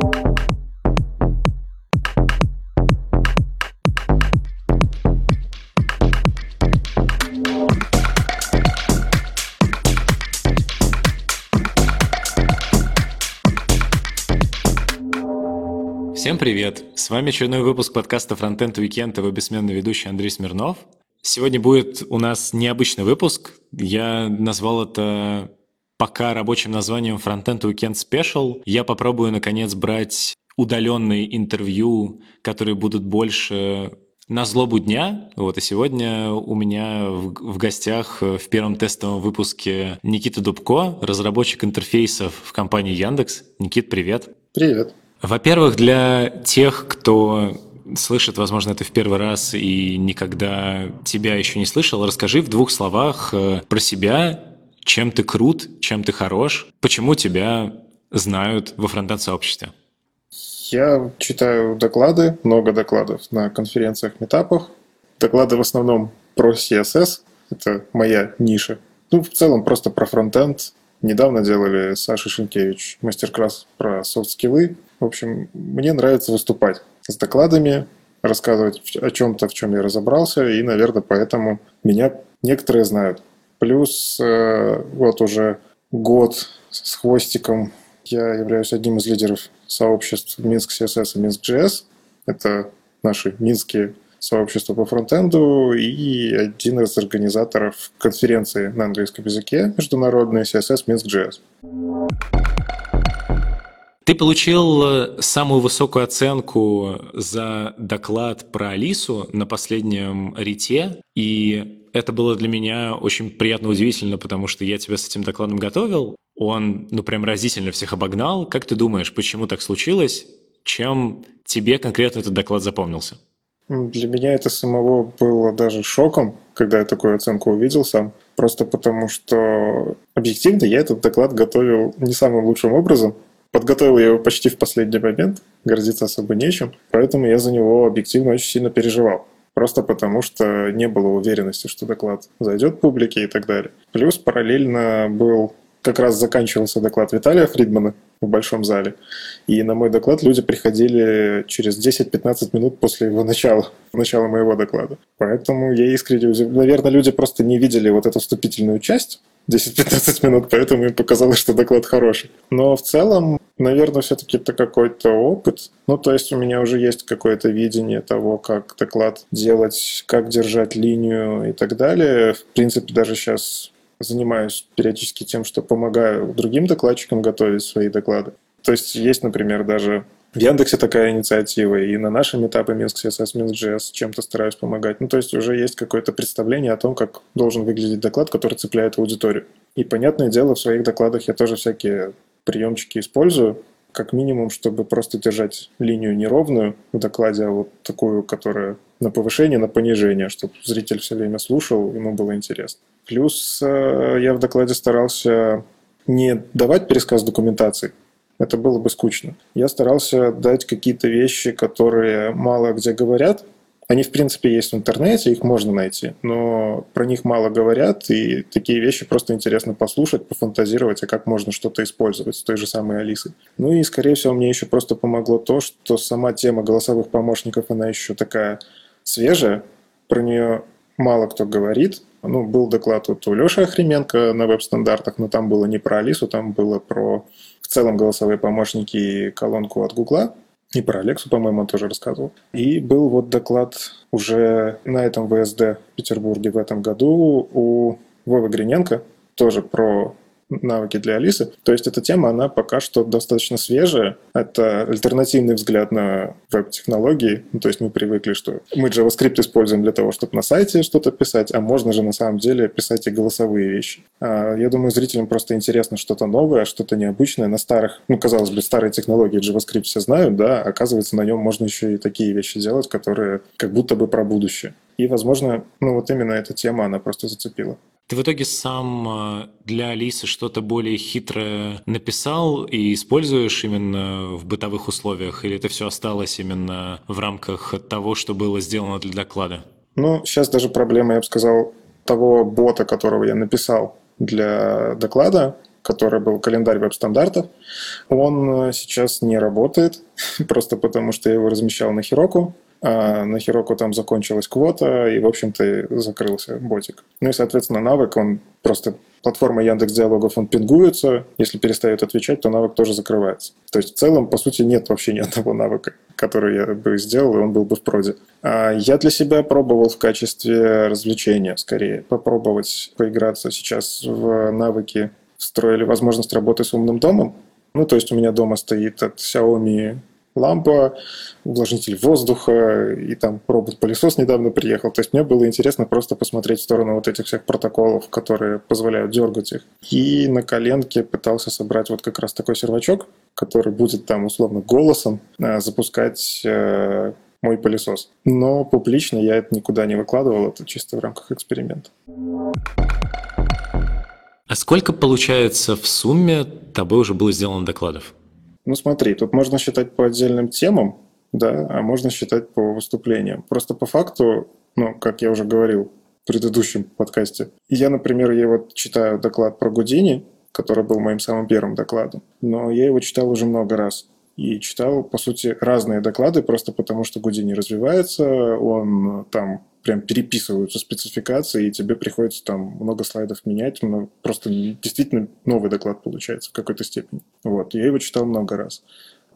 Всем привет! С вами очередной выпуск подкаста Frontend Weekend, его бессменный ведущий Андрей Смирнов. Сегодня будет у нас необычный выпуск. Я назвал это пока рабочим названием Frontend Weekend Special. Я попробую, наконец, брать удаленные интервью, которые будут больше на злобу дня. Вот, и сегодня у меня в, в гостях в первом тестовом выпуске Никита Дубко, разработчик интерфейсов в компании Яндекс. Никит, привет. Привет. Во-первых, для тех, кто слышит, возможно, это в первый раз и никогда тебя еще не слышал, расскажи в двух словах э, про себя, чем ты крут, чем ты хорош, почему тебя знают во фронтенд-сообществе. Я читаю доклады, много докладов на конференциях, метапах. Доклады в основном про CSS, это моя ниша. Ну, в целом просто про фронтенд. Недавно делали Саша Шинкевич мастер-класс про софт-скиллы. В общем, мне нравится выступать с докладами, рассказывать о чем-то, в чем я разобрался, и, наверное, поэтому меня некоторые знают. Плюс э, вот уже год с хвостиком я являюсь одним из лидеров сообществ Минск CSS и Минск JS. Это наши минские сообщества по фронтенду и один из организаторов конференции на английском языке международной CSS Минск JS. Ты получил э, самую высокую оценку за доклад про Алису на последнем рите, и это было для меня очень приятно удивительно, потому что я тебя с этим докладом готовил. Он, ну, прям разительно всех обогнал. Как ты думаешь, почему так случилось? Чем тебе конкретно этот доклад запомнился? Для меня это самого было даже шоком, когда я такую оценку увидел сам. Просто потому, что объективно я этот доклад готовил не самым лучшим образом. Подготовил я его почти в последний момент, гордиться особо нечем, поэтому я за него объективно очень сильно переживал. Просто потому, что не было уверенности, что доклад зайдет публике и так далее. Плюс параллельно был как раз заканчивался доклад Виталия Фридмана в большом зале. И на мой доклад люди приходили через 10-15 минут после его начала, начала моего доклада. Поэтому я искренне. Наверное, люди просто не видели вот эту вступительную часть, 10-15 минут, поэтому им показалось, что доклад хороший. Но в целом, наверное, все-таки это какой-то опыт. Ну, то есть у меня уже есть какое-то видение того, как доклад делать, как держать линию и так далее. В принципе, даже сейчас занимаюсь периодически тем, что помогаю другим докладчикам готовить свои доклады. То есть есть, например, даже в Яндексе такая инициатива, и на нашем этапе Минск CSS, Минск JS чем-то стараюсь помогать. Ну, то есть уже есть какое-то представление о том, как должен выглядеть доклад, который цепляет аудиторию. И, понятное дело, в своих докладах я тоже всякие приемчики использую, как минимум, чтобы просто держать линию неровную в докладе, а вот такую, которая на повышение, на понижение, чтобы зритель все время слушал, ему было интересно. Плюс э, я в докладе старался не давать пересказ документации, это было бы скучно. Я старался дать какие-то вещи, которые мало где говорят. Они, в принципе, есть в интернете, их можно найти, но про них мало говорят, и такие вещи просто интересно послушать, пофантазировать, а как можно что-то использовать с той же самой Алисой. Ну и, скорее всего, мне еще просто помогло то, что сама тема голосовых помощников, она еще такая свежая, про нее мало кто говорит. Ну, был доклад вот у Леши Охременко на веб-стандартах, но там было не про Алису, там было про целом голосовые помощники и колонку от Гугла. И про Алексу, по-моему, он тоже рассказывал. И был вот доклад уже на этом ВСД в Петербурге в этом году у Вовы Гриненко, тоже про навыки для Алисы. То есть эта тема, она пока что достаточно свежая. Это альтернативный взгляд на веб-технологии. Ну, то есть мы привыкли, что мы JavaScript используем для того, чтобы на сайте что-то писать, а можно же на самом деле писать и голосовые вещи. А я думаю, зрителям просто интересно что-то новое, что-то необычное на старых, ну, казалось бы, старые технологии JavaScript все знают, да, оказывается, на нем можно еще и такие вещи делать, которые как будто бы про будущее. И, возможно, ну вот именно эта тема, она просто зацепила. Ты в итоге сам э, для Алисы что-то более хитрое написал и используешь именно в бытовых условиях? Или это все осталось именно в рамках того, что было сделано для доклада? Ну, сейчас даже проблема, я бы сказал, того бота, которого я написал для доклада, который был календарь веб-стандартов. Он э, сейчас не работает, просто потому что я его размещал на Хироку, а на Хироку там закончилась квота, и, в общем-то, закрылся ботик. Ну и, соответственно, навык, он просто платформа Яндекс Диалогов, он пингуется, если перестает отвечать, то навык тоже закрывается. То есть в целом, по сути, нет вообще ни одного навыка, который я бы сделал, и он был бы в проде. А я для себя пробовал в качестве развлечения, скорее, попробовать поиграться сейчас в навыки, встроили возможность работы с умным домом. Ну, то есть у меня дома стоит от Xiaomi лампа, увлажнитель воздуха, и там робот-пылесос недавно приехал. То есть мне было интересно просто посмотреть в сторону вот этих всех протоколов, которые позволяют дергать их. И на коленке пытался собрать вот как раз такой сервачок, который будет там условно голосом э, запускать э, мой пылесос. Но публично я это никуда не выкладывал, это чисто в рамках эксперимента. А сколько, получается, в сумме тобой уже было сделано докладов? Ну смотри, тут можно считать по отдельным темам, да, а можно считать по выступлениям. Просто по факту, ну, как я уже говорил в предыдущем подкасте, я, например, я вот читаю доклад про Гудини, который был моим самым первым докладом, но я его читал уже много раз. И читал, по сути, разные доклады, просто потому что Гудини развивается, он там прям переписываются спецификации, и тебе приходится там много слайдов менять, но просто действительно новый доклад получается в какой-то степени. Вот, я его читал много раз.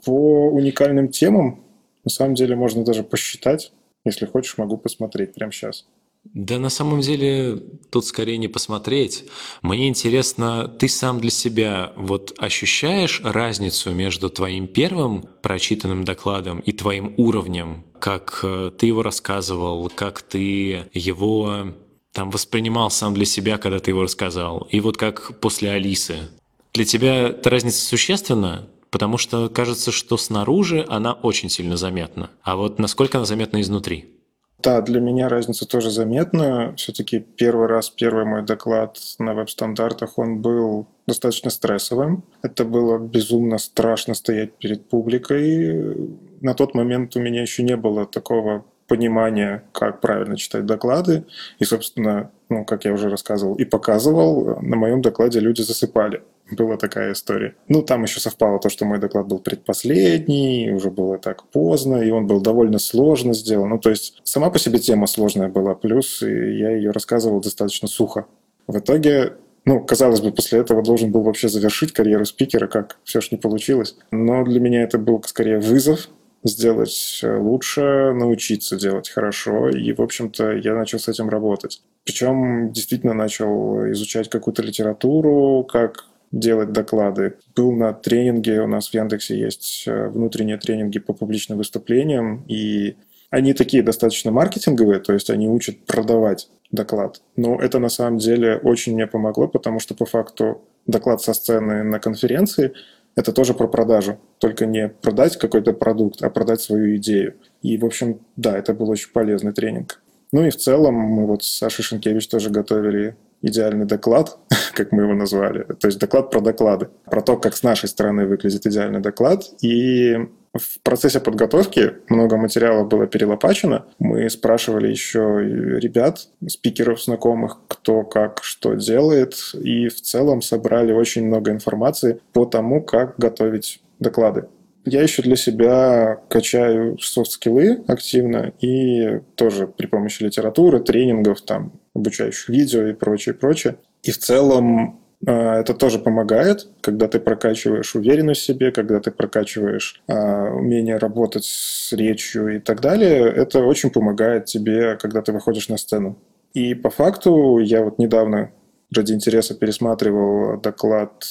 По уникальным темам, на самом деле, можно даже посчитать. Если хочешь, могу посмотреть прямо сейчас. Да на самом деле тут скорее не посмотреть. Мне интересно, ты сам для себя вот ощущаешь разницу между твоим первым прочитанным докладом и твоим уровнем, как э, ты его рассказывал, как ты его там воспринимал сам для себя, когда ты его рассказал, и вот как после Алисы. Для тебя эта разница существенна? Потому что кажется, что снаружи она очень сильно заметна. А вот насколько она заметна изнутри? Да, для меня разница тоже заметна. Все-таки первый раз, первый мой доклад на веб-стандартах, он был достаточно стрессовым. Это было безумно страшно стоять перед публикой. На тот момент у меня еще не было такого понимания, как правильно читать доклады. И, собственно, ну, как я уже рассказывал и показывал, на моем докладе люди засыпали была такая история. Ну, там еще совпало то, что мой доклад был предпоследний, уже было так поздно, и он был довольно сложно сделан. Ну, то есть сама по себе тема сложная была, плюс я ее рассказывал достаточно сухо. В итоге ну, казалось бы, после этого должен был вообще завершить карьеру спикера, как все ж не получилось. Но для меня это был скорее вызов, сделать лучше, научиться делать хорошо. И, в общем-то, я начал с этим работать. Причем действительно начал изучать какую-то литературу, как делать доклады. Был на тренинге, у нас в Яндексе есть э, внутренние тренинги по публичным выступлениям, и они такие достаточно маркетинговые, то есть они учат продавать доклад. Но это на самом деле очень мне помогло, потому что по факту доклад со сцены на конференции – это тоже про продажу. Только не продать какой-то продукт, а продать свою идею. И, в общем, да, это был очень полезный тренинг. Ну и в целом мы вот с Сашей Шенкевич тоже готовили идеальный доклад, как мы его назвали. То есть доклад про доклады, про то, как с нашей стороны выглядит идеальный доклад. И в процессе подготовки много материала было перелопачено. Мы спрашивали еще ребят, спикеров знакомых, кто как что делает. И в целом собрали очень много информации по тому, как готовить доклады. Я еще для себя качаю софт-скиллы активно и тоже при помощи литературы, тренингов, там, обучающих видео и прочее, прочее. И в целом э, это тоже помогает, когда ты прокачиваешь уверенность в себе, когда ты прокачиваешь а, умение работать с речью и так далее. Это очень помогает тебе, когда ты выходишь на сцену. И по факту я вот недавно ради интереса пересматривал доклад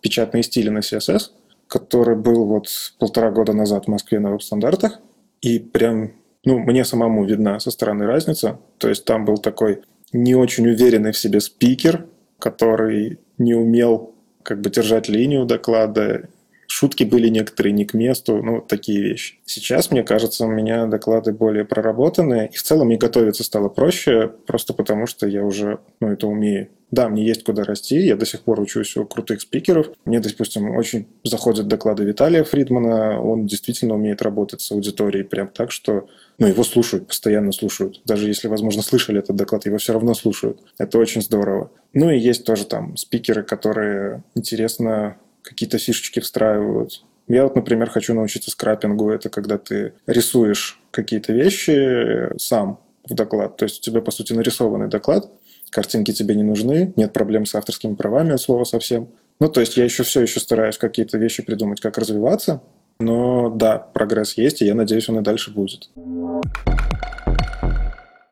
«Печатные стили на CSS», который был вот полтора года назад в Москве на веб-стандартах. И прям, ну, мне самому видна со стороны разница. То есть там был такой не очень уверенный в себе спикер, который не умел как бы держать линию доклада. Шутки были некоторые не к месту, ну, такие вещи. Сейчас, мне кажется, у меня доклады более проработанные, и в целом и готовиться стало проще, просто потому что я уже, ну, это умею. Да, мне есть куда расти, я до сих пор учусь у крутых спикеров. Мне, допустим, очень заходят доклады Виталия Фридмана, он действительно умеет работать с аудиторией прям так, что ну, его слушают, постоянно слушают. Даже если, возможно, слышали этот доклад, его все равно слушают. Это очень здорово. Ну и есть тоже там спикеры, которые интересно какие-то фишечки встраивают. Я вот, например, хочу научиться скрапингу. Это когда ты рисуешь какие-то вещи сам в доклад. То есть у тебя, по сути, нарисованный доклад, картинки тебе не нужны, нет проблем с авторскими правами от слова совсем. Ну, то есть я еще все еще стараюсь какие-то вещи придумать, как развиваться. Но да, прогресс есть, и я надеюсь, он и дальше будет.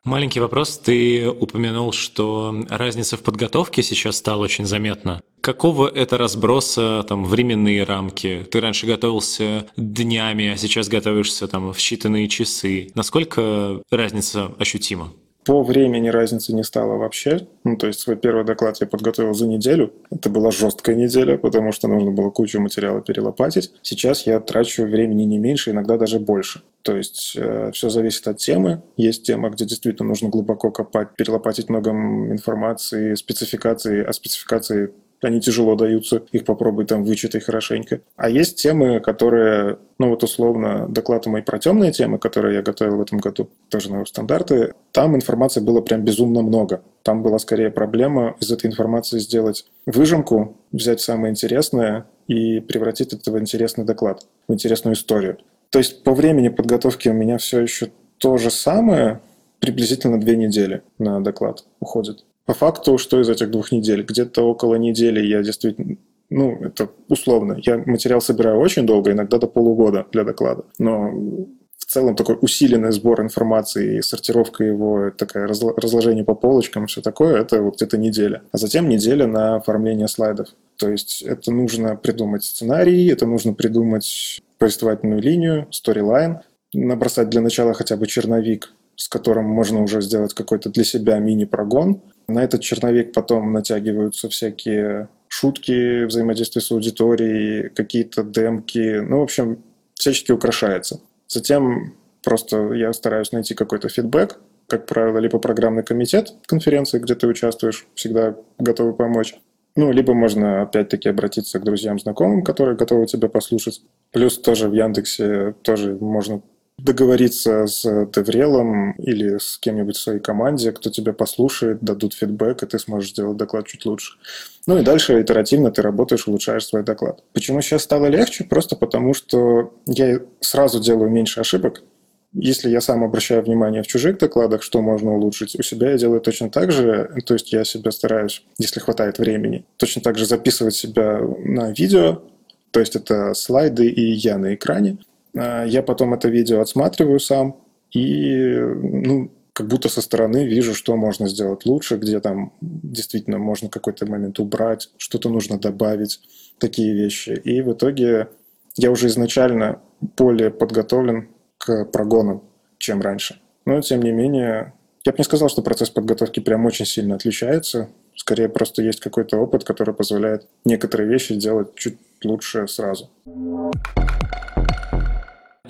Маленький вопрос. Ты упомянул, что разница в подготовке сейчас стала очень заметна. Какого это разброса там временные рамки? Ты раньше готовился днями, а сейчас готовишься там в считанные часы. Насколько разница ощутима? По времени разницы не стало вообще. Ну, то есть свой первый доклад я подготовил за неделю. Это была жесткая неделя, потому что нужно было кучу материала перелопатить. Сейчас я трачу времени не меньше, иногда даже больше. То есть э, все зависит от темы. Есть тема, где действительно нужно глубоко копать, перелопатить много информации, спецификации, а спецификации они тяжело даются, их попробуй там вычитай хорошенько. А есть темы, которые, ну вот условно, доклад мои про темные темы, которые я готовил в этом году, тоже на стандарты, там информации было прям безумно много. Там была скорее проблема из этой информации сделать выжимку, взять самое интересное и превратить это в интересный доклад, в интересную историю. То есть по времени подготовки у меня все еще то же самое, приблизительно две недели на доклад уходит. По факту, что из этих двух недель? Где-то около недели я действительно ну, это условно. Я материал собираю очень долго, иногда до полугода для доклада. Но в целом такой усиленный сбор информации и сортировка его, такое разложение по полочкам, все такое, это вот где-то неделя. А затем неделя на оформление слайдов. То есть это нужно придумать сценарий, это нужно придумать повествовательную линию, сторилайн, набросать для начала хотя бы черновик, с которым можно уже сделать какой-то для себя мини-прогон, на этот черновик потом натягиваются всякие шутки, взаимодействие с аудиторией, какие-то демки. Ну, в общем, всячески украшается. Затем просто я стараюсь найти какой-то фидбэк, как правило, либо программный комитет конференции, где ты участвуешь, всегда готовы помочь. Ну, либо можно опять-таки обратиться к друзьям, знакомым, которые готовы тебя послушать. Плюс тоже в Яндексе тоже можно договориться с Деврелом или с кем-нибудь в своей команде, кто тебя послушает, дадут фидбэк, и ты сможешь сделать доклад чуть лучше. Ну и дальше итеративно ты работаешь, улучшаешь свой доклад. Почему сейчас стало легче? Просто потому, что я сразу делаю меньше ошибок. Если я сам обращаю внимание в чужих докладах, что можно улучшить, у себя я делаю точно так же. То есть я себя стараюсь, если хватает времени, точно так же записывать себя на видео, то есть это слайды и я на экране. А, я потом это видео отсматриваю сам и, ну, как будто со стороны вижу, что можно сделать лучше, где там действительно можно какой-то момент убрать, что-то нужно добавить, такие вещи. И в итоге я уже изначально более подготовлен к прогонам, чем раньше. Но, тем не менее, я бы не сказал, что процесс подготовки прям очень сильно отличается. Скорее, просто есть какой-то опыт, который позволяет некоторые вещи делать чуть лучше сразу.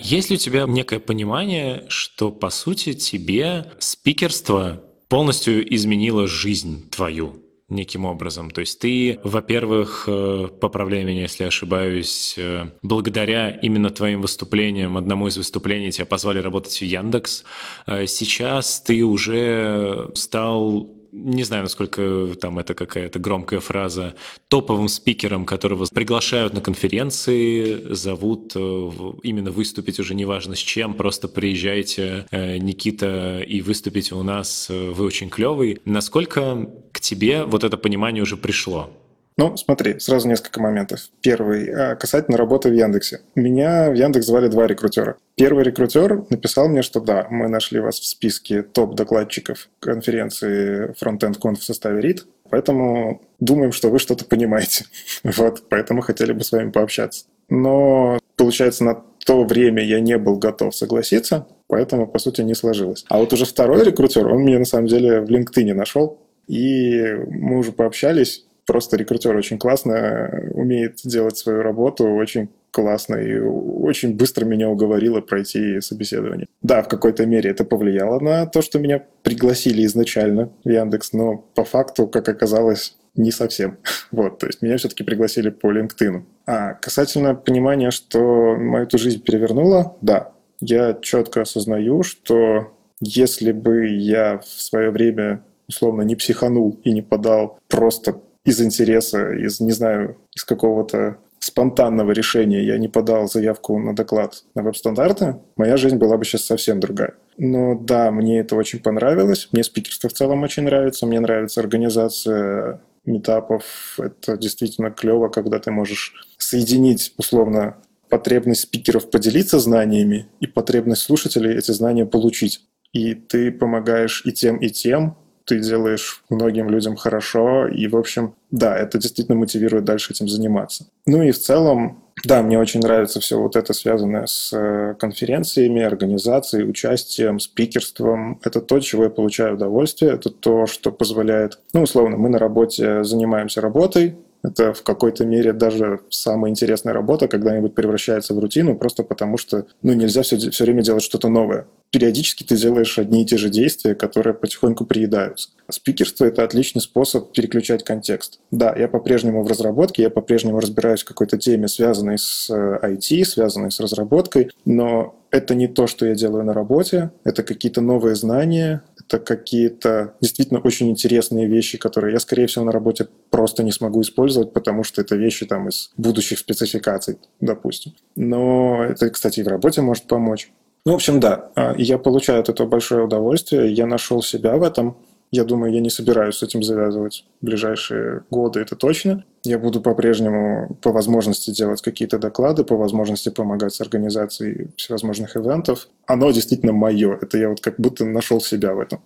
Есть ли у тебя некое понимание, что, по сути, тебе спикерство полностью изменило жизнь твою? неким образом. То есть ты, во-первых, э, поправляй меня, если ошибаюсь, э, благодаря именно твоим выступлениям, одному из выступлений тебя позвали работать в Яндекс. Э, сейчас ты уже стал не знаю, насколько там это какая-то громкая фраза, топовым спикером, которого приглашают на конференции, зовут э, именно выступить уже неважно с чем, просто приезжайте, э, Никита, и выступите у нас, э, вы очень клевый. Насколько к тебе вот это понимание уже пришло? Ну, смотри, сразу несколько моментов. Первый, а, касательно работы в Яндексе. Меня в Яндекс звали два рекрутера. Первый рекрутер написал мне, что да, мы нашли вас в списке топ-докладчиков конференции Frontend Conf в составе RIT, поэтому думаем, что вы что-то понимаете. Вот, поэтому хотели бы с вами пообщаться. Но, получается, на то время я не был готов согласиться, поэтому, по сути, не сложилось. А вот уже второй рекрутер, он меня, на самом деле, в LinkedIn нашел, и мы уже пообщались, просто рекрутер очень классно умеет делать свою работу, очень классно и очень быстро меня уговорило пройти собеседование. Да, в какой-то мере это повлияло на то, что меня пригласили изначально в Яндекс, но по факту, как оказалось, не совсем. Вот, то есть меня все-таки пригласили по LinkedIn. А касательно понимания, что мою эту жизнь перевернуло, да, я четко осознаю, что если бы я в свое время условно не психанул и не подал просто из интереса, из, не знаю, из какого-то спонтанного решения я не подал заявку на доклад на веб-стандарты, моя жизнь была бы сейчас совсем другая. Но да, мне это очень понравилось. Мне спикерство в целом очень нравится. Мне нравится организация метапов. Это действительно клево, когда ты можешь соединить условно потребность спикеров поделиться знаниями и потребность слушателей эти знания получить. И ты помогаешь и тем, и тем, ты делаешь многим людям хорошо, и, в общем, да, это действительно мотивирует дальше этим заниматься. Ну и в целом, да, мне очень нравится все вот это, связанное с э, конференциями, организацией, участием, спикерством. Это то, чего я получаю удовольствие, это то, что позволяет, ну, условно, мы на работе занимаемся работой, это в какой-то мере даже самая интересная работа когда-нибудь превращается в рутину, просто потому что ну, нельзя все, все время делать что-то новое. Периодически ты делаешь одни и те же действия, которые потихоньку приедаются. Спикерство — это отличный способ переключать контекст. Да, я по-прежнему в разработке, я по-прежнему разбираюсь в какой-то теме, связанной с IT, э, связанной с разработкой, но это не то, что я делаю на работе, это какие-то новые знания, это какие-то действительно очень интересные вещи, которые я, скорее всего, на работе просто не смогу использовать, потому что это вещи там из будущих спецификаций, допустим. Но это, кстати, и в работе может помочь. Ну, в общем, да, а, я получаю от этого большое удовольствие, я нашел себя в этом, я думаю, я не собираюсь с этим завязывать в ближайшие годы, это точно. Я буду по-прежнему по возможности делать какие-то доклады, по возможности помогать с организацией всевозможных ивентов. Оно действительно мое. Это я вот как будто нашел себя в этом.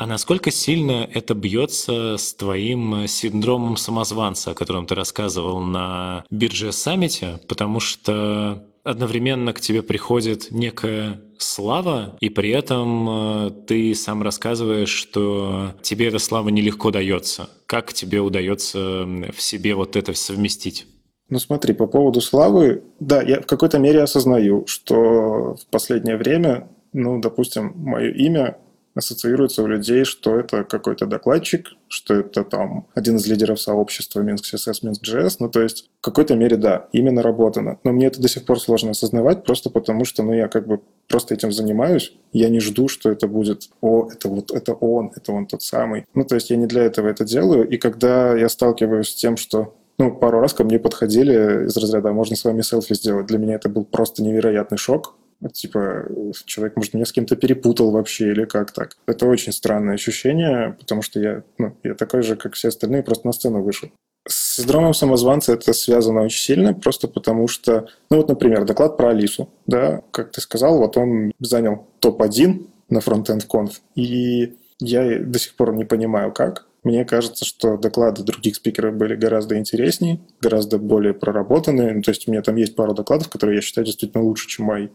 А насколько сильно это бьется с твоим синдромом самозванца, о котором ты рассказывал на бирже саммите? Потому что одновременно к тебе приходит некая слава, и при этом э, ты сам рассказываешь, что тебе эта слава нелегко дается. Как тебе удается в себе вот это совместить? Ну смотри, по поводу славы, да, я в какой-то мере осознаю, что в последнее время, ну, допустим, мое имя ассоциируется у людей, что это какой-то докладчик, что это там один из лидеров сообщества Minsk CSS, Minsk JS. Ну, то есть в какой-то мере, да, именно наработано. Но мне это до сих пор сложно осознавать, просто потому что, ну, я как бы просто этим занимаюсь. Я не жду, что это будет, о, это вот, это он, это он тот самый. Ну, то есть я не для этого это делаю. И когда я сталкиваюсь с тем, что ну, пару раз ко мне подходили из разряда, «А можно с вами селфи сделать. Для меня это был просто невероятный шок. Типа, человек, может, меня с кем-то перепутал вообще или как так. Это очень странное ощущение, потому что я, ну, я такой же, как все остальные, просто на сцену вышел. С синдромом самозванца это связано очень сильно, просто потому что, ну вот, например, доклад про Алису, да, как ты сказал, вот он занял топ-1 на Frontend Conf, и я до сих пор не понимаю, как. Мне кажется, что доклады других спикеров были гораздо интереснее, гораздо более проработанные. Ну, то есть у меня там есть пару докладов, которые я считаю действительно лучше, чем мои.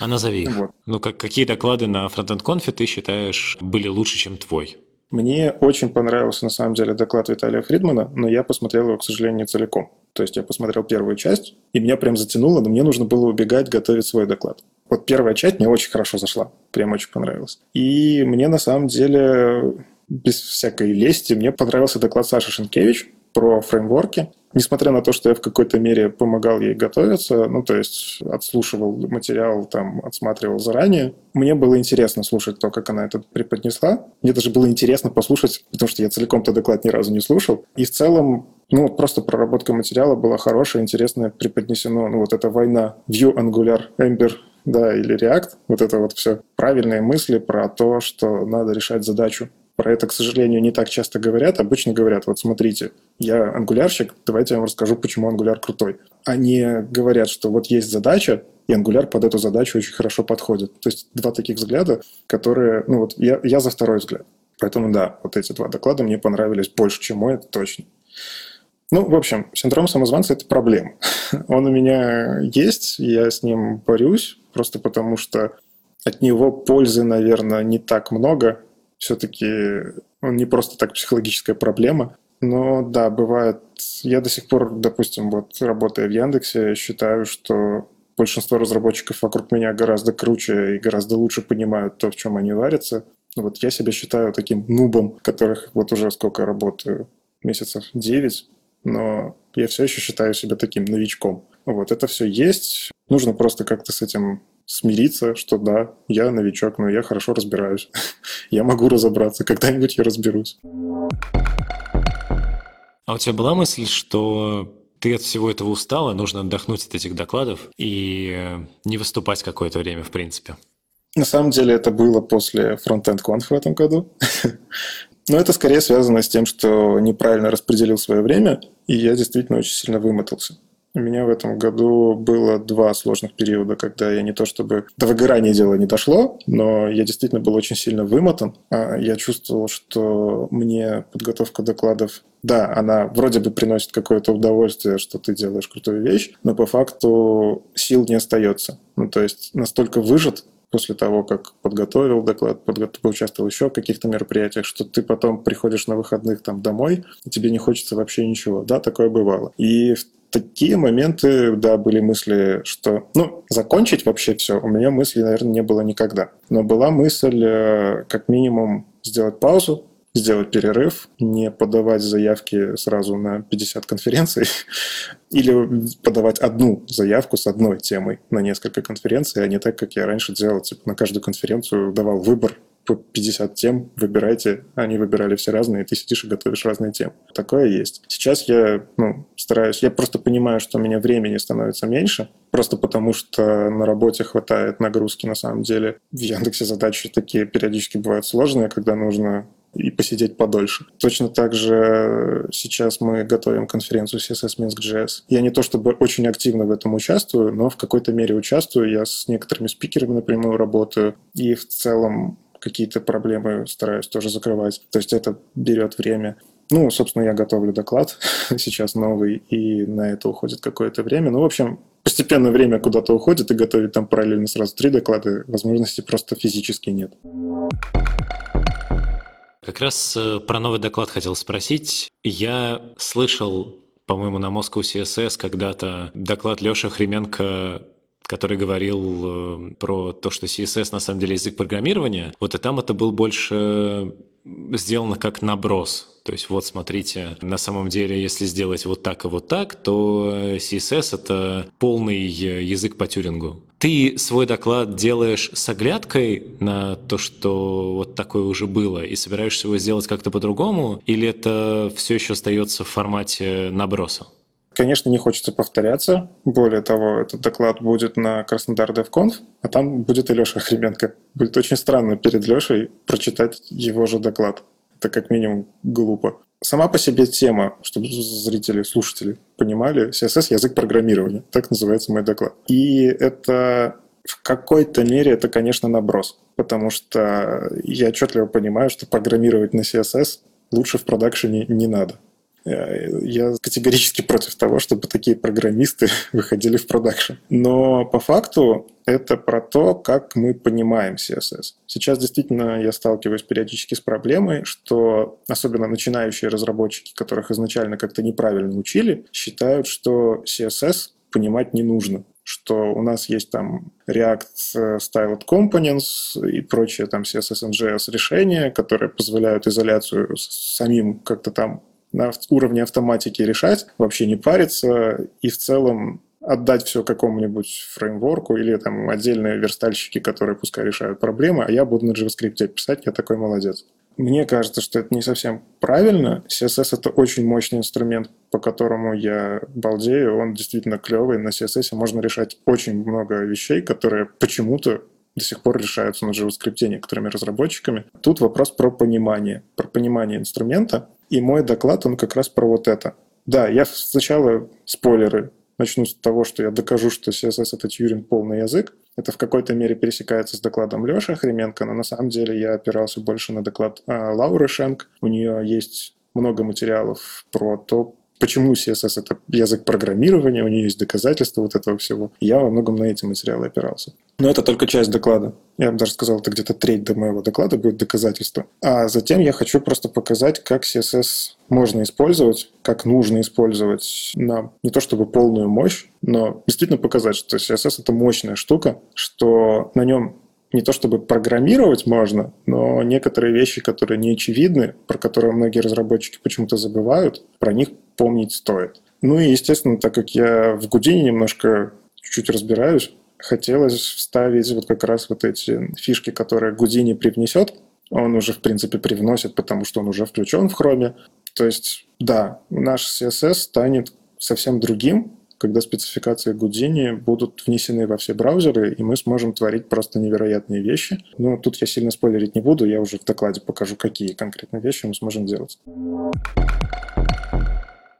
А назови их. Вот. Ну, как, какие доклады на Frontend Conf ты считаешь были лучше, чем твой? Мне очень понравился, на самом деле, доклад Виталия Фридмана, но я посмотрел его, к сожалению, целиком. То есть я посмотрел первую часть, и меня прям затянуло, но мне нужно было убегать, готовить свой доклад. Вот первая часть мне очень хорошо зашла, прям очень понравилась. И мне на самом деле без всякой лести, мне понравился доклад Саши Шенкевич про фреймворки. Несмотря на то, что я в какой-то мере помогал ей готовиться, ну, то есть отслушивал материал, там, отсматривал заранее, мне было интересно слушать то, как она это преподнесла. Мне даже было интересно послушать, потому что я целиком-то доклад ни разу не слушал. И в целом, ну, просто проработка материала была хорошая, интересная, преподнесено, ну, вот эта война Vue, Angular, Ember, да, или React, вот это вот все правильные мысли про то, что надо решать задачу про это, к сожалению, не так часто говорят. Обычно говорят, вот смотрите, я ангулярщик, давайте я вам расскажу, почему ангуляр крутой. Они говорят, что вот есть задача, и ангуляр под эту задачу очень хорошо подходит. То есть два таких взгляда, которые, ну вот я, я за второй взгляд. Поэтому да, вот эти два доклада мне понравились больше, чем мой, это точно. Ну, в общем, синдром самозванца – это проблема. Он у меня есть, я с ним борюсь, просто потому что от него пользы, наверное, не так много, все-таки он не просто так психологическая проблема. Но да, бывает. Я до сих пор, допустим, вот работая в Яндексе, считаю, что большинство разработчиков вокруг меня гораздо круче и гораздо лучше понимают то, в чем они варятся. Вот я себя считаю таким нубом, которых вот уже сколько работаю, месяцев 9, но я все еще считаю себя таким новичком. Вот это все есть. Нужно просто как-то с этим смириться, что да, я новичок, но я хорошо разбираюсь. я могу разобраться, когда-нибудь я разберусь. А у тебя была мысль, что ты от всего этого устал, и нужно отдохнуть от этих докладов и э, не выступать какое-то время, в принципе? На самом деле это было после Frontend Conf в этом году. Но это скорее связано с тем, что неправильно распределил свое время, и я действительно очень сильно вымотался. У меня в этом году было два сложных периода, когда я не то чтобы до выгорания дело не дошло, но я действительно был очень сильно вымотан. А я чувствовал, что мне подготовка докладов да, она вроде бы приносит какое-то удовольствие, что ты делаешь крутую вещь, но по факту сил не остается. Ну, то есть настолько выжат после того, как подготовил доклад, подго- поучаствовал еще в каких-то мероприятиях, что ты потом приходишь на выходных там домой, и тебе не хочется вообще ничего. Да, такое бывало. И такие моменты, да, были мысли, что, ну, закончить вообще все, у меня мысли, наверное, не было никогда. Но была мысль, э, как минимум, сделать паузу, сделать перерыв, не подавать заявки сразу на 50 конференций или подавать одну заявку с одной темой на несколько конференций, а не так, как я раньше делал, типа на каждую конференцию давал выбор по 50 тем, выбирайте. Они выбирали все разные, ты сидишь и готовишь разные темы. Такое есть. Сейчас я ну, стараюсь, я просто понимаю, что у меня времени становится меньше, просто потому что на работе хватает нагрузки на самом деле. В Яндексе задачи такие периодически бывают сложные, когда нужно и посидеть подольше. Точно так же сейчас мы готовим конференцию CSS Minsk.js. Я не то чтобы очень активно в этом участвую, но в какой-то мере участвую. Я с некоторыми спикерами напрямую работаю. И в целом какие-то проблемы стараюсь тоже закрывать. То есть это берет время. Ну, собственно, я готовлю доклад сейчас новый, и на это уходит какое-то время. Ну, в общем, постепенно время куда-то уходит, и готовить там параллельно сразу три доклада возможности просто физически нет. Как раз э, про новый доклад хотел спросить. Я слышал, по-моему, на Moscow CSS когда-то доклад Леши Хременко который говорил э, про то, что CSS на самом деле язык программирования, вот и там это был больше сделано как наброс. То есть вот смотрите, на самом деле, если сделать вот так и вот так, то CSS — это полный язык по тюрингу. Ты свой доклад делаешь с оглядкой на то, что вот такое уже было, и собираешься его сделать как-то по-другому, или это все еще остается в формате наброса? Конечно, не хочется повторяться. Более того, этот доклад будет на Краснодар DevConf, а там будет и Леша Хременко. Будет очень странно перед Лешей прочитать его же доклад. Это как минимум глупо. Сама по себе тема, чтобы зрители, слушатели понимали, CSS — язык программирования. Так называется мой доклад. И это в какой-то мере это, конечно, наброс, потому что я отчетливо понимаю, что программировать на CSS лучше в продакшене не надо. Э, я категорически против того, чтобы такие программисты выходили в продакшн. Но по факту это про то, как мы понимаем CSS. Сейчас действительно я сталкиваюсь периодически с проблемой, что особенно начинающие разработчики, которых изначально как-то неправильно учили, считают, что CSS понимать не нужно что у нас есть там React э, Styled Components и прочие там CSS NGS решения, которые позволяют изоляцию самим как-то там на уровне автоматики решать, вообще не париться и в целом отдать все какому-нибудь фреймворку или там отдельные верстальщики, которые пускай решают проблемы, а я буду на JavaScript писать, я такой молодец. Мне кажется, что это не совсем правильно. CSS — это очень мощный инструмент, по которому я балдею. Он действительно клевый. На CSS можно решать очень много вещей, которые почему-то до сих пор решаются на JavaScript некоторыми разработчиками. Тут вопрос про понимание, про понимание инструмента. И мой доклад, он как раз про вот это. Да, я сначала спойлеры. Начну с того, что я докажу, что CSS — это Тьюринг полный язык. Это в какой-то мере пересекается с докладом Леши Хременко, но на самом деле я опирался больше на доклад а, Лауры Шенк. У нее есть много материалов про то, почему CSS — это язык программирования, у нее есть доказательства вот этого всего. Я во многом на эти материалы опирался. Но это только часть доклада. Я бы даже сказал, это где-то треть до моего доклада будет доказательства. А затем я хочу просто показать, как CSS можно использовать, как нужно использовать на не то чтобы полную мощь, но действительно показать, что CSS — это мощная штука, что на нем не то чтобы программировать можно, но некоторые вещи, которые не очевидны, про которые многие разработчики почему-то забывают, про них помнить стоит. Ну и, естественно, так как я в Гудине немножко чуть-чуть разбираюсь, хотелось вставить вот как раз вот эти фишки, которые Гудини привнесет. Он уже, в принципе, привносит, потому что он уже включен в хроме. То есть, да, наш CSS станет совсем другим, когда спецификации Гудини будут внесены во все браузеры, и мы сможем творить просто невероятные вещи. Но тут я сильно спойлерить не буду, я уже в докладе покажу, какие конкретные вещи мы сможем делать.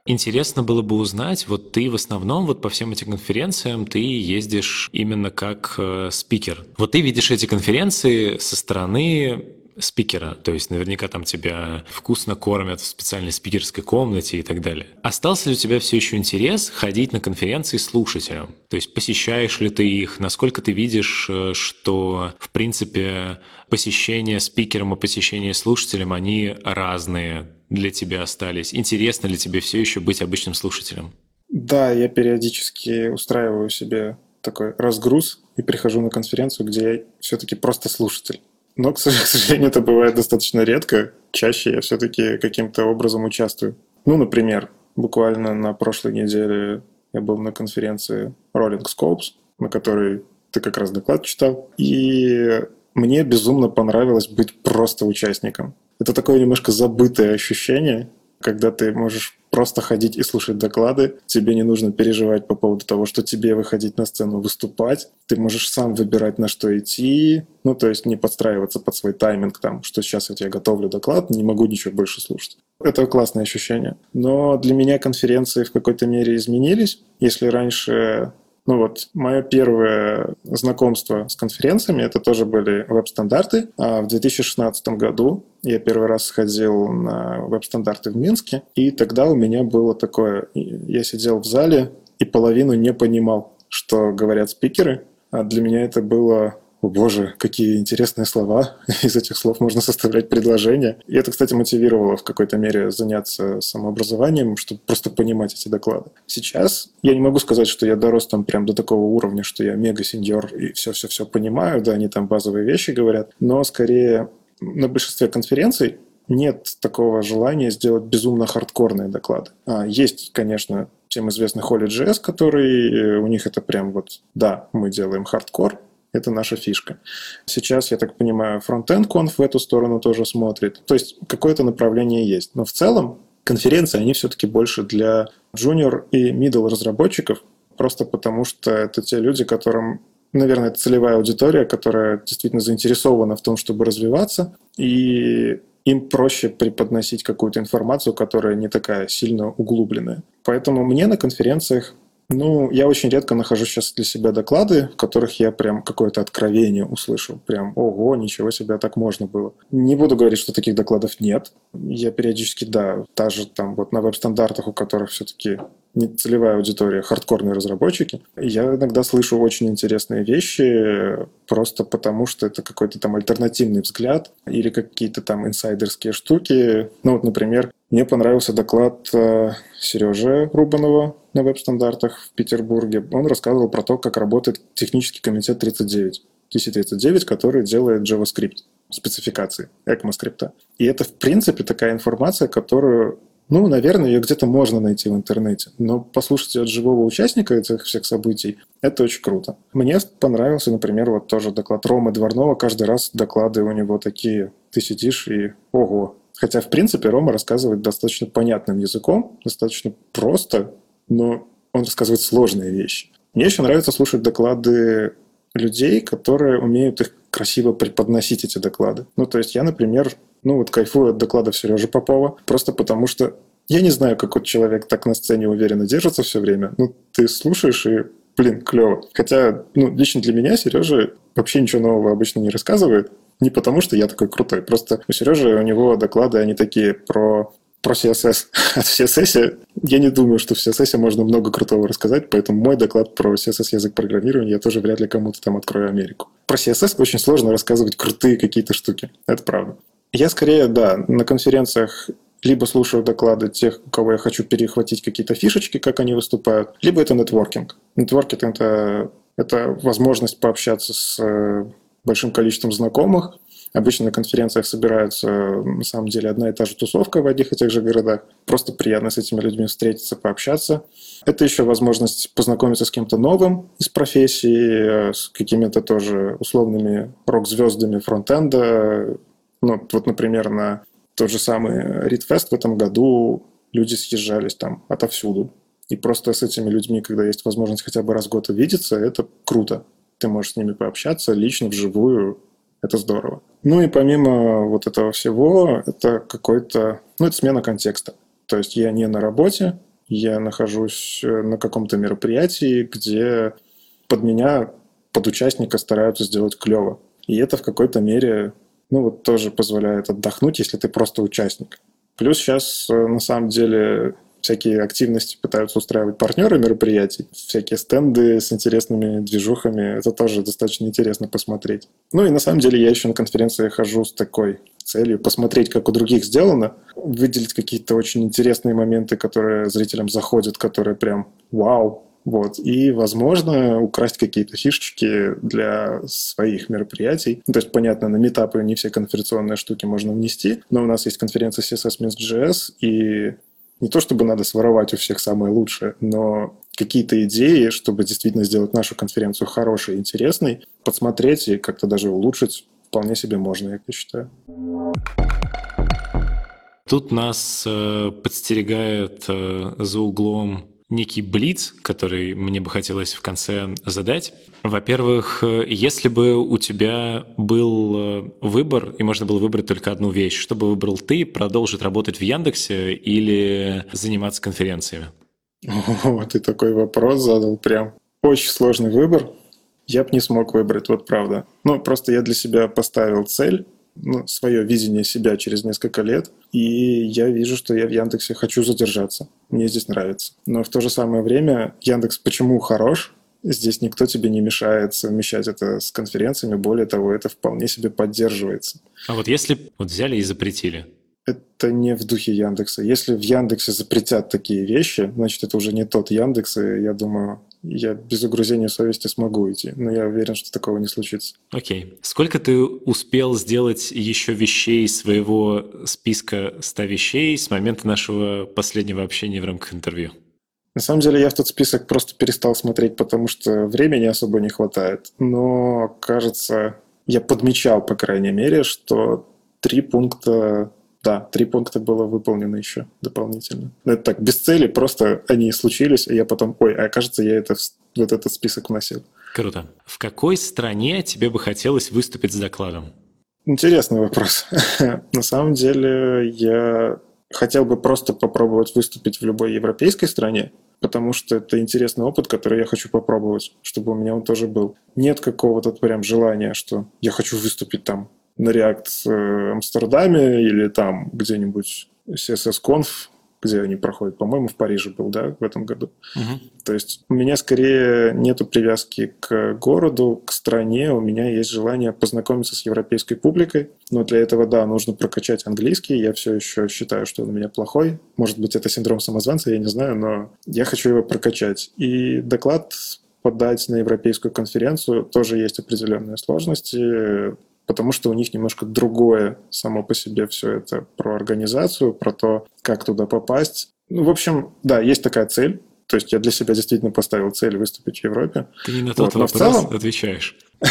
Интересно было бы узнать, вот ты в основном вот по всем этим конференциям ты ездишь именно как э, спикер. Вот ты видишь эти конференции со стороны спикера, то есть наверняка там тебя вкусно кормят в специальной спикерской комнате и так далее. Остался ли у тебя все еще интерес ходить на конференции слушателям? То есть посещаешь ли ты их? Насколько ты видишь, э, что в принципе посещение спикером и посещение слушателем, они разные для тебя остались? Интересно ли тебе все еще быть обычным слушателем? Да, я периодически устраиваю себе такой разгруз и прихожу на конференцию, где я все-таки просто слушатель. Но, к сожалению, это бывает достаточно редко. Чаще я все-таки каким-то образом участвую. Ну, например, буквально на прошлой неделе я был на конференции Rolling Scopes, на которой ты как раз доклад читал. И мне безумно понравилось быть просто участником. Это такое немножко забытое ощущение, когда ты можешь просто ходить и слушать доклады. Тебе не нужно переживать по поводу того, что тебе выходить на сцену выступать. Ты можешь сам выбирать, на что идти. Ну, то есть не подстраиваться под свой тайминг, там, что сейчас вот я готовлю доклад, не могу ничего больше слушать. Это классное ощущение. Но для меня конференции в какой-то мере изменились. Если раньше ну вот, мое первое знакомство с конференциями, это тоже были веб-стандарты. А в 2016 году я первый раз сходил на веб-стандарты в Минске, и тогда у меня было такое, я сидел в зале и половину не понимал, что говорят спикеры. А для меня это было о боже, какие интересные слова. Из этих слов можно составлять предложения. И это, кстати, мотивировало в какой-то мере заняться самообразованием, чтобы просто понимать эти доклады. Сейчас я не могу сказать, что я дорос там прям до такого уровня, что я мега-сеньор и все-все-все понимаю, да, они там базовые вещи говорят, но скорее на большинстве конференций нет такого желания сделать безумно хардкорные доклады. А, есть, конечно, всем известный Holy.js, который э, у них это прям вот, да, мы делаем хардкор, это наша фишка. Сейчас, я так понимаю, фронтенд конф в эту сторону тоже смотрит. То есть какое-то направление есть. Но в целом конференции, они все-таки больше для junior и middle разработчиков, просто потому что это те люди, которым наверное, целевая аудитория, которая действительно заинтересована в том, чтобы развиваться, и им проще преподносить какую-то информацию, которая не такая сильно углубленная. Поэтому мне на конференциях ну, я очень редко нахожу сейчас для себя доклады, в которых я прям какое-то откровение услышал. Прям, ого, ничего себе, так можно было. Не буду говорить, что таких докладов нет. Я периодически, да, та же там вот на веб-стандартах, у которых все-таки не целевая аудитория, хардкорные разработчики. Я иногда слышу очень интересные вещи, просто потому что это какой-то там альтернативный взгляд или какие-то там инсайдерские штуки. Ну вот, например, мне понравился доклад э, Сережи Рубанова на веб-стандартах в Петербурге. Он рассказывал про то, как работает технический комитет 39, TC39, который делает JavaScript спецификации ECMAScript. И это, в принципе, такая информация, которую ну, наверное, ее где-то можно найти в интернете. Но послушать от живого участника этих всех событий – это очень круто. Мне понравился, например, вот тоже доклад Ромы Дворнова. Каждый раз доклады у него такие. Ты сидишь и ого. Хотя, в принципе, Рома рассказывает достаточно понятным языком, достаточно просто, но он рассказывает сложные вещи. Мне еще нравится слушать доклады людей, которые умеют их красиво преподносить, эти доклады. Ну, то есть я, например, ну вот кайфую от докладов Сережи Попова, просто потому что я не знаю, как вот человек так на сцене уверенно держится все время. Ну, ты слушаешь и, блин, клево. Хотя, ну, лично для меня Сережа вообще ничего нового обычно не рассказывает. Не потому, что я такой крутой. Просто у Сережи, у него доклады, они такие про про CSS. От CSS я не думаю, что в CSS можно много крутого рассказать, поэтому мой доклад про CSS язык программирования я тоже вряд ли кому-то там открою Америку. Про CSS очень сложно рассказывать крутые какие-то штуки. Это правда. Я скорее, да, на конференциях либо слушаю доклады тех, у кого я хочу перехватить какие-то фишечки, как они выступают, либо это нетворкинг. Нетворкинг – это, это возможность пообщаться с э, большим количеством знакомых, Обычно на конференциях собираются, на самом деле, одна и та же тусовка в одних и тех же городах. Просто приятно с этими людьми встретиться, пообщаться. Это еще возможность познакомиться с кем-то новым из профессии, э, с какими-то тоже условными рок-звездами фронтенда. Ну, вот, например, на тот же самый Ридфест в этом году люди съезжались там отовсюду. И просто с этими людьми, когда есть возможность хотя бы раз в год увидеться, это круто. Ты можешь с ними пообщаться лично, вживую, это здорово. Ну и помимо вот этого всего, это какой-то, ну это смена контекста. То есть я не на работе, я нахожусь э, на каком-то мероприятии, где под меня, под участника стараются сделать клево. И это в какой-то мере, ну вот тоже позволяет отдохнуть, если ты просто участник. Плюс сейчас э, на самом деле всякие активности пытаются устраивать партнеры мероприятий, всякие стенды с интересными движухами. Это тоже достаточно интересно посмотреть. Ну и на самом деле я еще на конференции хожу с такой целью посмотреть, как у других сделано, выделить какие-то очень интересные моменты, которые зрителям заходят, которые прям вау, вот. И, возможно, украсть какие-то фишечки для своих мероприятий. То есть, понятно, на метапы не все конференционные штуки можно внести, но у нас есть конференция CSS Minsk.js, и не то чтобы надо своровать у всех самое лучшее, но какие-то идеи, чтобы действительно сделать нашу конференцию хорошей и интересной, подсмотреть и как-то даже улучшить вполне себе можно, я считаю. Тут нас э, подстерегает э, за углом некий блиц, который мне бы хотелось в конце задать. Во-первых, если бы у тебя был э, выбор, и можно было выбрать только одну вещь, что бы выбрал ты, продолжить работать в Яндексе или заниматься конференциями? О, ты такой вопрос задал прям. Очень сложный выбор. Я бы не смог выбрать, вот правда. Ну, просто я для себя поставил цель ну, свое видение себя через несколько лет, и я вижу, что я в Яндексе хочу задержаться. Мне здесь нравится. Но в то же самое время Яндекс почему хорош? Здесь никто тебе не мешает совмещать это с конференциями. Более того, это вполне себе поддерживается. А вот если вот взяли и запретили, это не в духе Яндекса. Если в Яндексе запретят такие вещи, значит, это уже не тот Яндекс, и я думаю, я без угрызения совести смогу идти. Но я уверен, что такого не случится. Окей. Okay. Сколько ты успел сделать еще вещей своего списка 100 вещей с момента нашего последнего общения в рамках интервью? На самом деле я в тот список просто перестал смотреть, потому что времени особо не хватает. Но, кажется, я подмечал, по крайней мере, что три пункта да, три пункта было выполнено еще дополнительно. Это так, без цели, просто они случились, и я потом, ой, а кажется, я это вот этот список вносил. Круто. В какой стране тебе бы хотелось выступить с докладом? Интересный вопрос. На самом деле, я хотел бы просто попробовать выступить в любой европейской стране, потому что это интересный опыт, который я хочу попробовать, чтобы у меня он тоже был. Нет какого-то прям желания, что я хочу выступить там на React в Амстердаме или там где-нибудь CSS-Conf, где они проходят, по-моему, в Париже был, да, в этом году. Угу. То есть у меня скорее нету привязки к городу, к стране, у меня есть желание познакомиться с европейской публикой, но для этого, да, нужно прокачать английский, я все еще считаю, что он у меня плохой, может быть, это синдром самозванца, я не знаю, но я хочу его прокачать. И доклад подать на европейскую конференцию тоже есть определенные сложности, потому что у них немножко другое само по себе все это про организацию, про то, как туда попасть. Ну, в общем, да, есть такая цель. То есть я для себя действительно поставил цель выступить в Европе. Ты не на тот вот, вопрос целом... отвечаешь.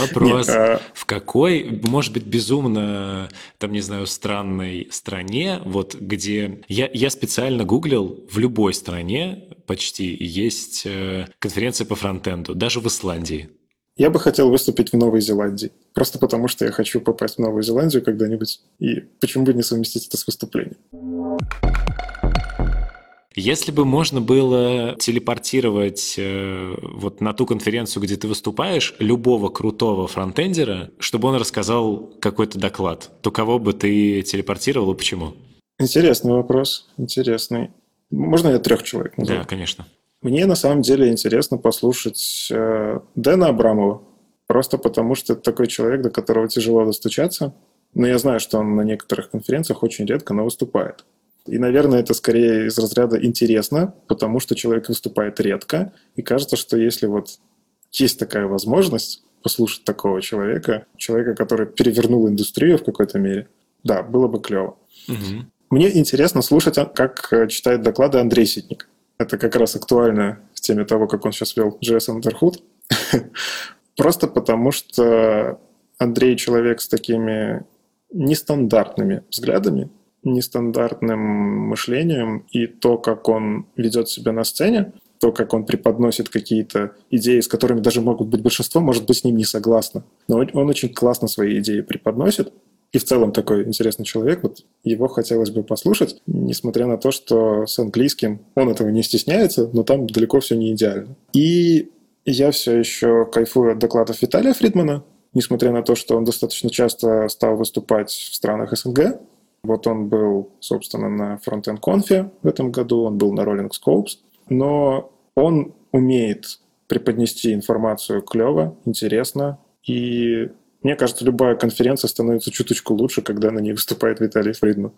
Вопрос, а в какой, может быть, безумно, там, не знаю, странной стране, вот где... Я, я специально гуглил, в любой стране почти есть э, конференция по фронтенду, даже в Исландии. Я бы хотел выступить в Новой Зеландии. Просто потому, что я хочу попасть в Новую Зеландию когда-нибудь. И почему бы не совместить это с выступлением? Если бы можно было телепортировать э, вот на ту конференцию, где ты выступаешь, любого крутого фронтендера, чтобы он рассказал какой-то доклад, то кого бы ты телепортировал и почему? Интересный вопрос, интересный. Можно я трех человек назову? Да, конечно. Мне на самом деле интересно послушать э, Дэна Абрамова, просто потому что это такой человек, до которого тяжело достучаться. Но я знаю, что он на некоторых конференциях очень редко, но выступает. И, наверное, это скорее из разряда интересно, потому что человек выступает редко. И кажется, что если вот есть такая возможность послушать такого человека, человека, который перевернул индустрию в какой-то мере, да, было бы клево. Угу. Мне интересно слушать, а, как э, читает доклады Андрей Ситник. Это как раз актуально в теме того, как он сейчас вел JS Underhood. Просто потому, что Андрей человек с такими нестандартными взглядами, нестандартным мышлением, и то, как он ведет себя на сцене, то, как он преподносит какие-то идеи, с которыми даже могут быть большинство, может быть с ним не согласно. Но он очень классно свои идеи преподносит, и в целом такой интересный человек, вот его хотелось бы послушать, несмотря на то, что с английским он этого не стесняется, но там далеко все не идеально. И я все еще кайфую от докладов Виталия Фридмана, несмотря на то, что он достаточно часто стал выступать в странах СНГ. Вот он был, собственно, на Frontend Conf в этом году, он был на Rolling Scopes, но он умеет преподнести информацию клево, интересно, и мне кажется, любая конференция становится чуточку лучше, когда на ней выступает Виталий Фридман.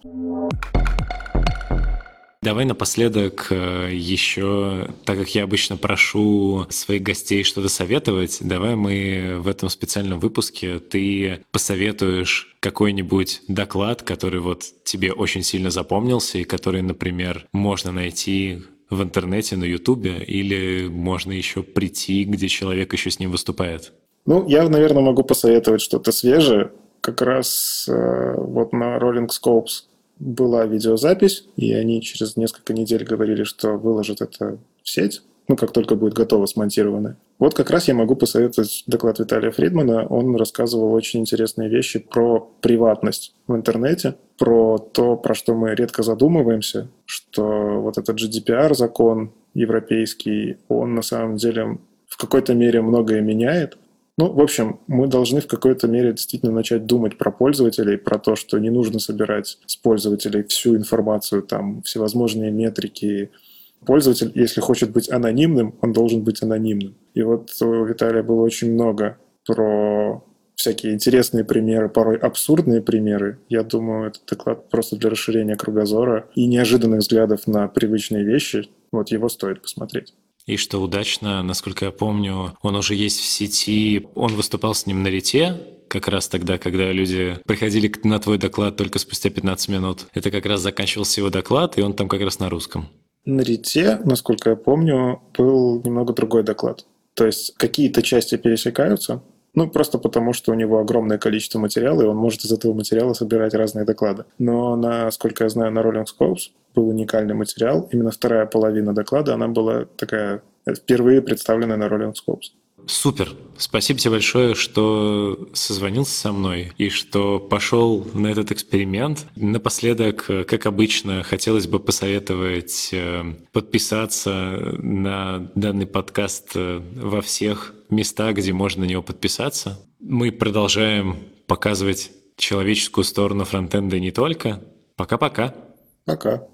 Давай напоследок э, еще, так как я обычно прошу своих гостей что-то советовать, давай мы в этом специальном выпуске ты посоветуешь какой-нибудь доклад, который вот тебе очень сильно запомнился и который, например, можно найти в интернете, на Ютубе, или можно еще прийти, где человек еще с ним выступает? Ну, я, наверное, могу посоветовать что-то свежее. Как раз э, вот на Rolling Scopes была видеозапись, и они через несколько недель говорили, что выложат это в сеть, ну, как только будет готово смонтировано. Вот как раз я могу посоветовать доклад Виталия Фридмана. Он рассказывал очень интересные вещи про приватность в интернете, про то, про что мы редко задумываемся, что вот этот GDPR-закон европейский, он на самом деле в какой-то мере многое меняет, ну, в общем, мы должны в какой-то мере действительно начать думать про пользователей, про то, что не нужно собирать с пользователей всю информацию, там, всевозможные метрики. Пользователь, если хочет быть анонимным, он должен быть анонимным. И вот у Виталия было очень много про всякие интересные примеры, порой абсурдные примеры. Я думаю, этот доклад просто для расширения кругозора и неожиданных взглядов на привычные вещи. Вот его стоит посмотреть и что удачно, насколько я помню, он уже есть в сети. Он выступал с ним на рете, как раз тогда, когда люди приходили на твой доклад только спустя 15 минут. Это как раз заканчивался его доклад, и он там как раз на русском. На рете, насколько я помню, был немного другой доклад. То есть какие-то части пересекаются, ну, просто потому, что у него огромное количество материала, и он может из этого материала собирать разные доклады. Но, насколько я знаю, на Rolling Scopes был уникальный материал. Именно вторая половина доклада, она была такая впервые представленная на Rolling Scopes. Супер. Спасибо тебе большое, что созвонился со мной и что пошел на этот эксперимент. Напоследок, как обычно, хотелось бы посоветовать э, подписаться на данный подкаст э, во всех местах, где можно на него подписаться. Мы продолжаем показывать человеческую сторону фронтенда не только. Пока-пока. Пока. -пока. Пока.